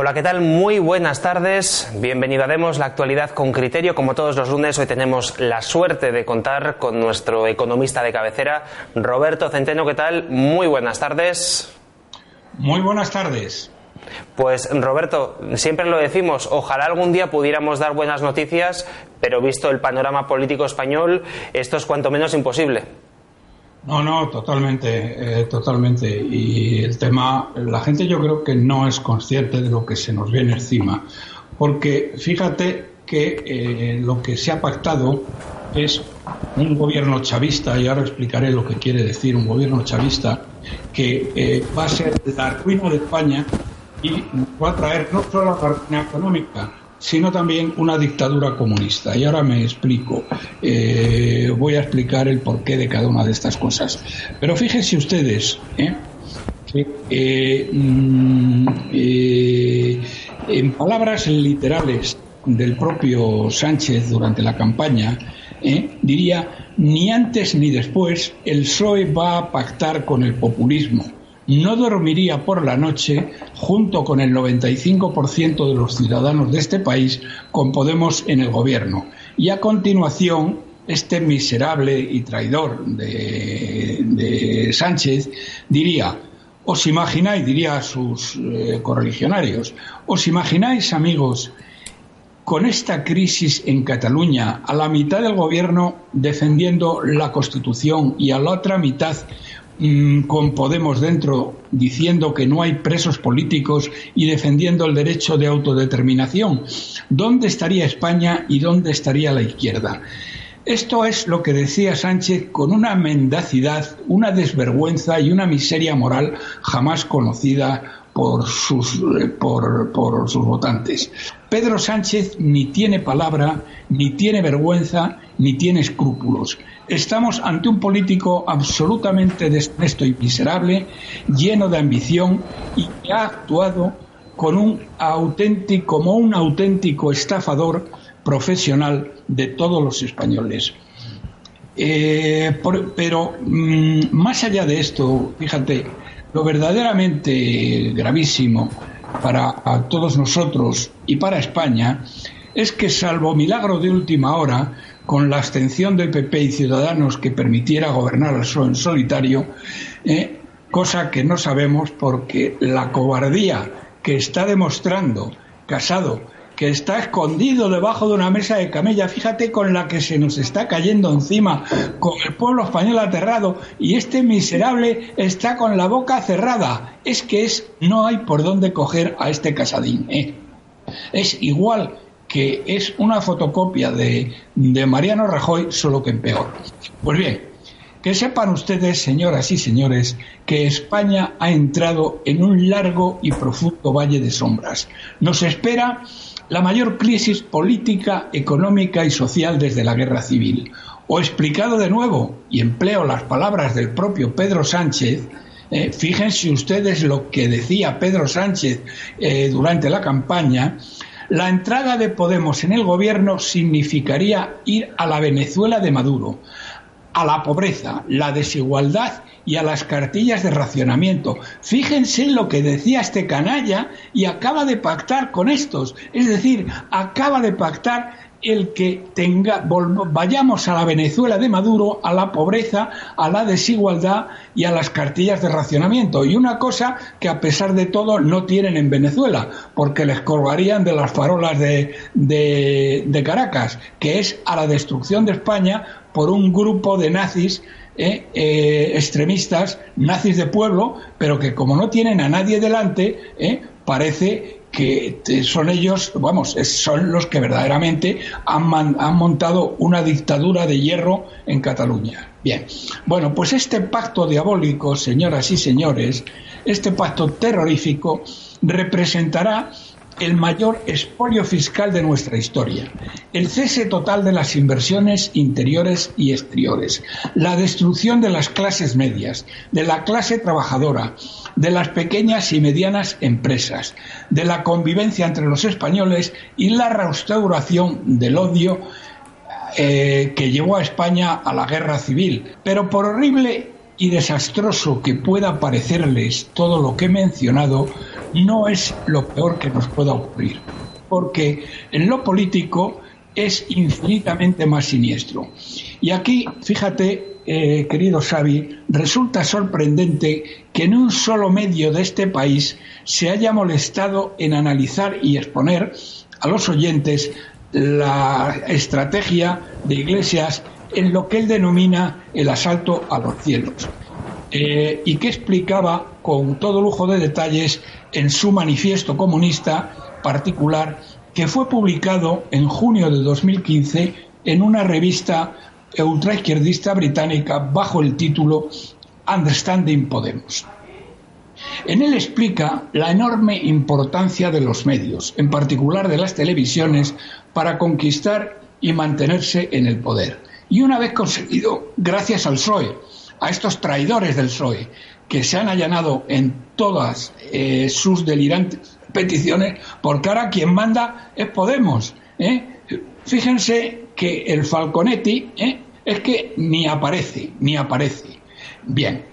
Hola, ¿qué tal? Muy buenas tardes. Bienvenido a Demos, la actualidad con criterio. Como todos los lunes, hoy tenemos la suerte de contar con nuestro economista de cabecera, Roberto Centeno. ¿Qué tal? Muy buenas tardes. Muy buenas tardes. Pues Roberto, siempre lo decimos, ojalá algún día pudiéramos dar buenas noticias, pero visto el panorama político español, esto es cuanto menos imposible. No, no, totalmente, eh, totalmente. Y el tema, la gente yo creo que no es consciente de lo que se nos viene encima, porque fíjate que eh, lo que se ha pactado es un gobierno chavista, y ahora explicaré lo que quiere decir un gobierno chavista, que eh, va a ser la ruina de España y va a traer no solo la ruina económica, sino también una dictadura comunista. Y ahora me explico. Eh, voy a explicar el porqué de cada una de estas cosas. Pero fíjense ustedes ¿eh? que mm, en palabras literales del propio Sánchez durante la campaña, diría, ni antes ni después el PSOE va a pactar con el populismo no dormiría por la noche junto con el 95% de los ciudadanos de este país con Podemos en el gobierno. Y a continuación, este miserable y traidor de, Sánchez diría, os imagináis, diría a sus eh, correligionarios, os imagináis, amigos, con esta crisis en Cataluña, a la mitad del gobierno defendiendo la Constitución y a la otra mitad Mm, con Podemos dentro diciendo que no hay presos políticos y defendiendo el derecho de autodeterminación. ¿Dónde estaría España y dónde estaría la izquierda? Esto es lo que decía Sánchez con una mendacidad, una desvergüenza y una miseria moral jamás conocida por sus, eh, por, por sus votantes. Pedro Sánchez ni tiene palabra, ni tiene vergüenza, ni tiene escrúpulos. Estamos ante un político absolutamente deshonesto y miserable, lleno de ambición y que ha actuado como un auténtico estafador profesional de todos los españoles. Eh, pero mm, más allá de esto, fíjate, lo verdaderamente gravísimo para todos nosotros y para España es que, salvo milagro de última hora, con la abstención del PP y Ciudadanos que permitiera gobernar al PSOE en solitario, eh, cosa que no sabemos porque la cobardía que está demostrando Casado, que está escondido debajo de una mesa de camella, fíjate con la que se nos está cayendo encima, con el pueblo español aterrado, y este miserable está con la boca cerrada. Es que es, no hay por dónde coger a este casadín. ¿eh? Es igual que es una fotocopia de, Mariano Rajoy, solo que en peor. Pues bien, que sepan ustedes, señoras y señores, que España ha entrado en un largo y profundo valle de sombras. Nos espera la mayor crisis política, económica y social desde la guerra civil. O explicado de nuevo, y empleo las palabras del propio Pedro Sánchez, eh, fíjense ustedes lo que decía Pedro Sánchez eh, durante la campaña, la entrada de Podemos en el gobierno significaría ir a la Venezuela de Maduro, a la pobreza, la desigualdad y a las cartillas de racionamiento. Fíjense en lo que decía este canalla y acaba de pactar con estos. Es decir, acaba de pactar el que tenga, vayamos a la Venezuela de Maduro, a la pobreza, a la desigualdad y a las cartillas de racionamiento. Y una cosa que a pesar de todo no tienen en Venezuela, porque les colgarían de las farolas de, de, Caracas, que es a la destrucción de España por un grupo de nazis eh, eh, extremistas, nazis de pueblo, pero que como no tienen a nadie delante, eh, parece que son ellos, vamos, son los que verdaderamente han, han, montado una dictadura de hierro en Cataluña. Bien, bueno, pues este pacto diabólico, señoras y señores, este pacto terrorífico representará el mayor expolio fiscal de nuestra historia, el cese total de las inversiones interiores y exteriores, la destrucción de las clases medias, de la clase trabajadora, de las pequeñas y medianas empresas, de la convivencia entre los españoles y la restauración del odio eh, que llevó a España a la guerra civil. Pero por horrible y desastroso que pueda parecerles todo lo que he mencionado, no es lo peor que nos pueda ocurrir. Porque en lo político es infinitamente más siniestro. Y aquí, fíjate, eh, querido Xavi, resulta sorprendente que en un solo medio de este país se haya molestado en analizar y exponer a los oyentes la estrategia de Iglesias en lo que él denomina el asalto a los cielos. Eh, y que explicaba con todo lujo de detalles en su manifiesto comunista particular que fue publicado en junio de 2015 en una revista ultraizquierdista británica bajo el título Understanding Podemos. En él explica la enorme importancia de los medios, en particular de las televisiones, para conquistar y mantenerse en el poder. Y una vez conseguido, gracias al PSOE, a estos traidores del PSOE, que se han allanado en todas eh, sus delirantes peticiones, porque ahora quien manda es Podemos. ¿eh? Fíjense que el Falconetti ¿eh? es que ni aparece, ni aparece. Bien,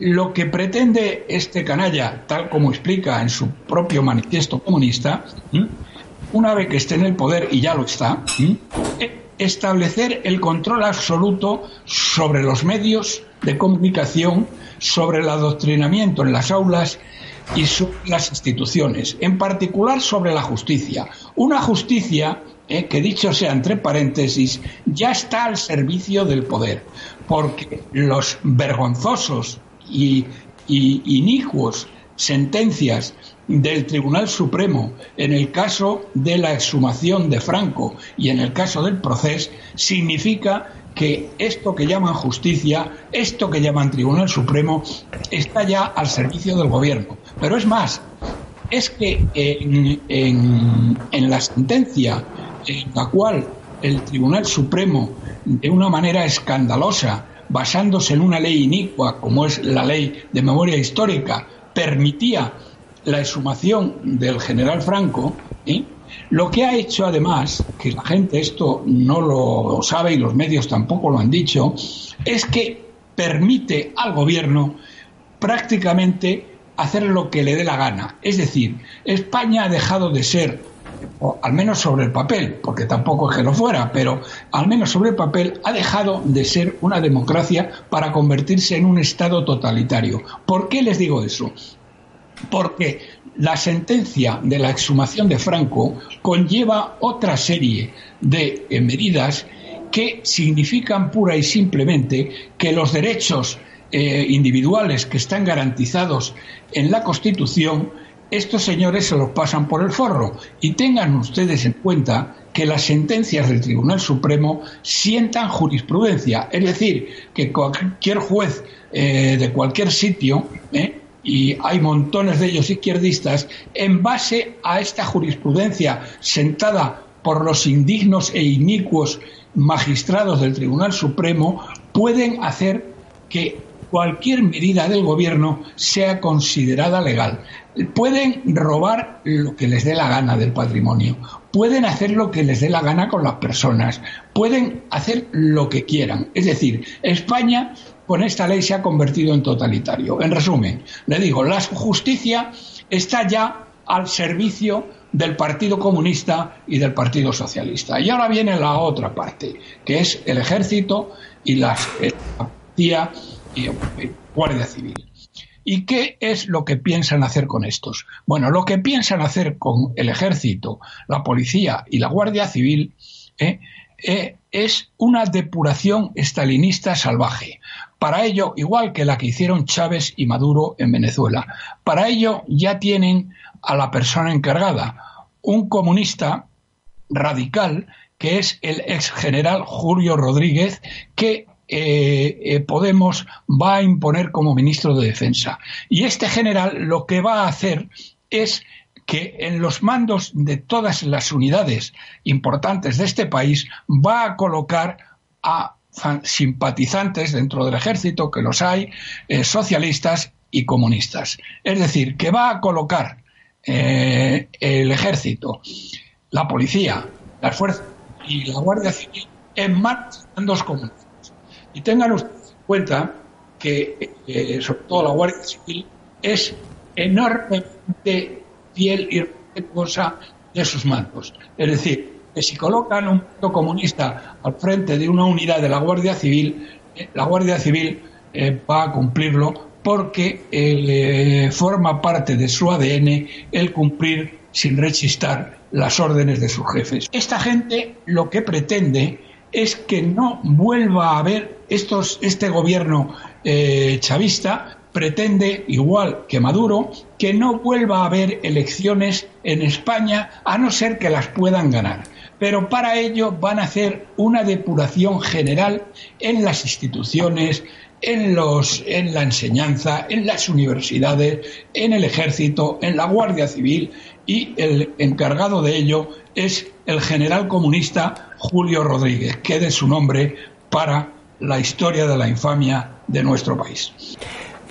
lo que pretende este canalla, tal como explica en su propio manifiesto comunista, una vez que esté en el poder, y ya lo está, establecer el control absoluto sobre los medios de comunicación, sobre el adoctrinamiento en las aulas y sobre las instituciones, en particular sobre la justicia. Una justicia eh, que, dicho sea entre paréntesis, ya está al servicio del poder, porque los vergonzosos y, y inicuos sentencias del Tribunal Supremo en el caso de la exhumación de Franco y en el caso del proceso significa que esto que llaman justicia, esto que llaman Tribunal Supremo, está ya al servicio del gobierno. Pero es más, es que en, en la sentencia en la cual el Tribunal Supremo, de una manera escandalosa, basándose en una ley inicua como es la ley de memoria histórica, permitía la exhumación del general Franco, ¿eh? lo que ha hecho además, que la gente esto no lo sabe y los medios tampoco lo han dicho, es que permite al gobierno prácticamente hacer lo que le dé la gana. Es decir, España ha dejado de ser, al menos sobre el papel, porque tampoco es que lo fuera, pero al menos sobre el papel ha dejado de ser una democracia para convertirse en un Estado totalitario. ¿Por qué les digo eso? Porque la sentencia de la exhumación de Franco conlleva otra serie de eh, medidas que significan pura y simplemente que los derechos eh, individuales que están garantizados en la Constitución, estos señores se los pasan por el forro. Y tengan ustedes en cuenta que las sentencias del Tribunal Supremo sientan jurisprudencia, es decir, que cualquier juez eh, de cualquier sitio y hay montones de ellos izquierdistas, en base a esta jurisprudencia sentada por los indignos e inicuos magistrados del Tribunal Supremo, pueden hacer que cualquier medida del gobierno sea considerada legal. Pueden robar lo que les dé la gana del patrimonio, pueden hacer lo que les dé la gana con las personas, pueden hacer lo que quieran. Es decir, España con esta ley se ha convertido en totalitario. En resumen, le digo, la justicia está ya al servicio del Partido Comunista y del Partido Socialista. Y ahora viene la otra parte, que es el ejército y la policía y Guardia Civil. ¿Y qué es lo que piensan hacer con estos? Bueno, lo que piensan hacer con el ejército, la policía y la Guardia Civil ¿eh? Eh, es una depuración estalinista salvaje. Para ello, igual que la que hicieron Chávez y Maduro en Venezuela, para ello ya tienen a la persona encargada, un comunista radical que es el ex general Julio Rodríguez, que eh, eh, Podemos va a imponer como ministro de Defensa. Y este general lo que va a hacer es que en los mandos de todas las unidades importantes de este país va a colocar a simpatizantes dentro del ejército, que los hay, eh, socialistas y comunistas. Es decir, que va a colocar eh, el ejército, la policía, las fuerzas y la Guardia Civil en manos de dos comunistas. Y tengan ustedes en cuenta que, eh, sobre todo la Guardia Civil, es enormemente fiel y respetuosa de sus mandos. Es decir, que si colocan un punto comunista al frente de una unidad de la Guardia Civil, eh, la Guardia Civil eh, va a cumplirlo porque eh, forma parte de su ADN el cumplir sin rechistar las órdenes de sus jefes. Esta gente lo que pretende es que no vuelva a haber estos, este gobierno chavista pretende, igual que Maduro, que no vuelva a haber elecciones en España a no ser que las puedan ganar. Pero para ello van a hacer una depuración general en las instituciones, en, los, en la enseñanza, en las universidades, en el ejército, en la Guardia Civil y el encargado de ello es el general comunista Julio Rodríguez, que de su nombre para la historia de la infamia de nuestro país.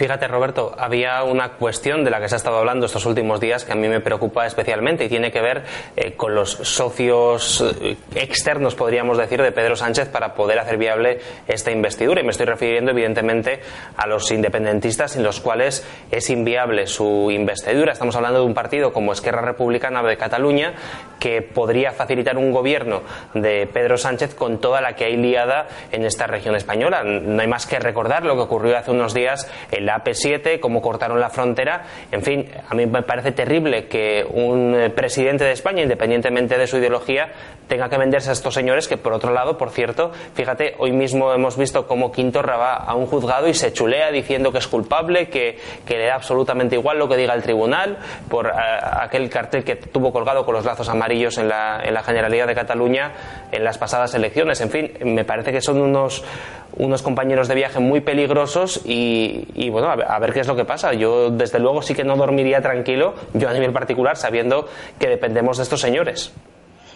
Fíjate, Roberto, había una cuestión de la que se ha estado hablando estos últimos días que a mí me preocupa especialmente y tiene que ver eh, con los socios eh, externos, podríamos decir, de Pedro Sánchez para poder hacer viable esta investidura. Y me estoy refiriendo, evidentemente, a los independentistas sin los cuales es inviable su investidura. Estamos hablando de un partido como Esquerra Republicana de Cataluña que podría facilitar un gobierno de Pedro Sánchez con toda la que hay liada en esta región española. No hay más que recordar lo que ocurrió hace unos días en la AP7, cómo cortaron la frontera. En fin, a mí me parece terrible que un eh, presidente de España, independientemente de su ideología, tenga que venderse a estos señores que, por otro lado, por cierto, fíjate, hoy mismo hemos visto cómo Quintorra va a un juzgado y se chulea diciendo que es culpable, que, le da absolutamente igual lo que diga el tribunal por eh, aquel cartel que tuvo colgado con los lazos amarillos en la, en la Generalidad de Cataluña en las pasadas elecciones. En fin, me parece que son unos, unos compañeros de viaje muy peligrosos y, bueno, a ver, qué es lo que pasa. Yo, desde luego, sí que no dormiría tranquilo, yo a nivel particular, sabiendo que dependemos de estos señores.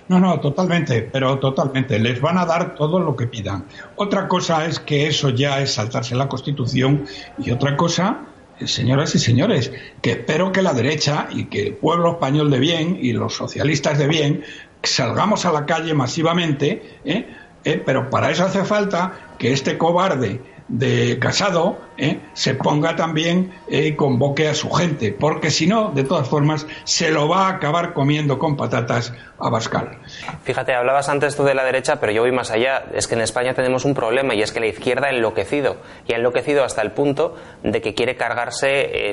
No, no, totalmente, pero totalmente. Les van a dar todo lo que pidan. Otra cosa es que eso ya es saltarse la Constitución y otra cosa, señoras y señores, que espero que la derecha y que el pueblo español de bien y los socialistas de bien salgamos a la calle masivamente, ¿eh? ¿Eh? pero para eso hace falta que este cobarde de Casado ¿eh? se ponga también y convoque a su gente, porque si no, de todas formas, se lo va a acabar comiendo con patatas a Bascal. Fíjate, hablabas antes tú de la derecha, pero yo voy más allá. Es que en España tenemos un problema y es que la izquierda ha enloquecido. Y ha enloquecido hasta el punto de que quiere cargarse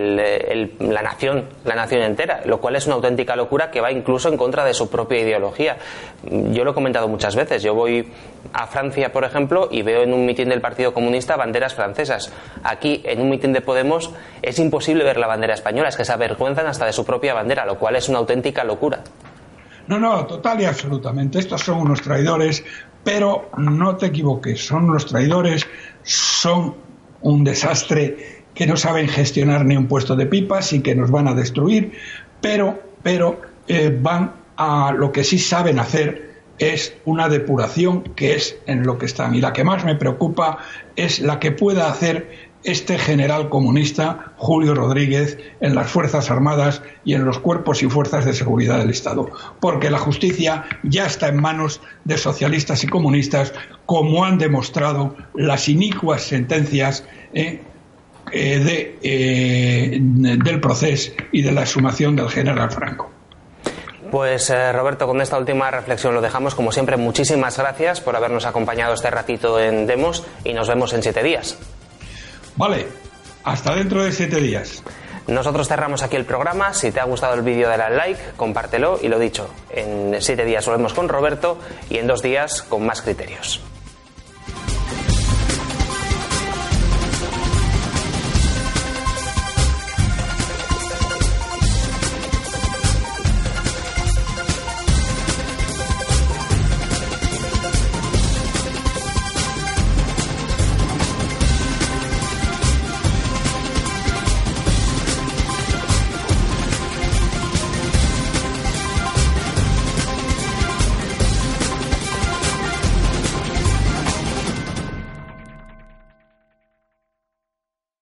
la nación, la nación entera, lo cual es una auténtica locura que va incluso en contra de su propia ideología. Yo lo he comentado muchas veces. Yo voy a Francia, por ejemplo, y veo en un mitin del Partido Comunista banderas francesas. Aquí, en un mitin de Podemos, es imposible ver la bandera española, es que se avergüenzan hasta de su propia bandera, lo cual es una auténtica locura. No, no, total y absolutamente. Estos son unos traidores, pero no te equivoques, son unos traidores, son un desastre que no saben gestionar ni un puesto de pipas y que nos van a destruir, pero, pero eh, van a lo que sí saben hacer es una depuración que es en lo que están. Y la que más me preocupa es la que pueda hacer este general comunista, Julio Rodríguez, en las Fuerzas Armadas y en los cuerpos y fuerzas de seguridad del Estado. Porque la justicia ya está en manos de socialistas y comunistas, como han demostrado las inicuas sentencias eh, eh, eh, del proceso y de la exhumación del general Franco. Pues Roberto, con esta última reflexión lo dejamos. Como siempre, muchísimas gracias por habernos acompañado este ratito en Demos y nos vemos en siete días. Vale, hasta dentro de siete días. Nosotros cerramos aquí el programa. Si te ha gustado el vídeo, dale al like, compártelo y lo dicho, en siete días volvemos con Roberto y en dos días con más criterios.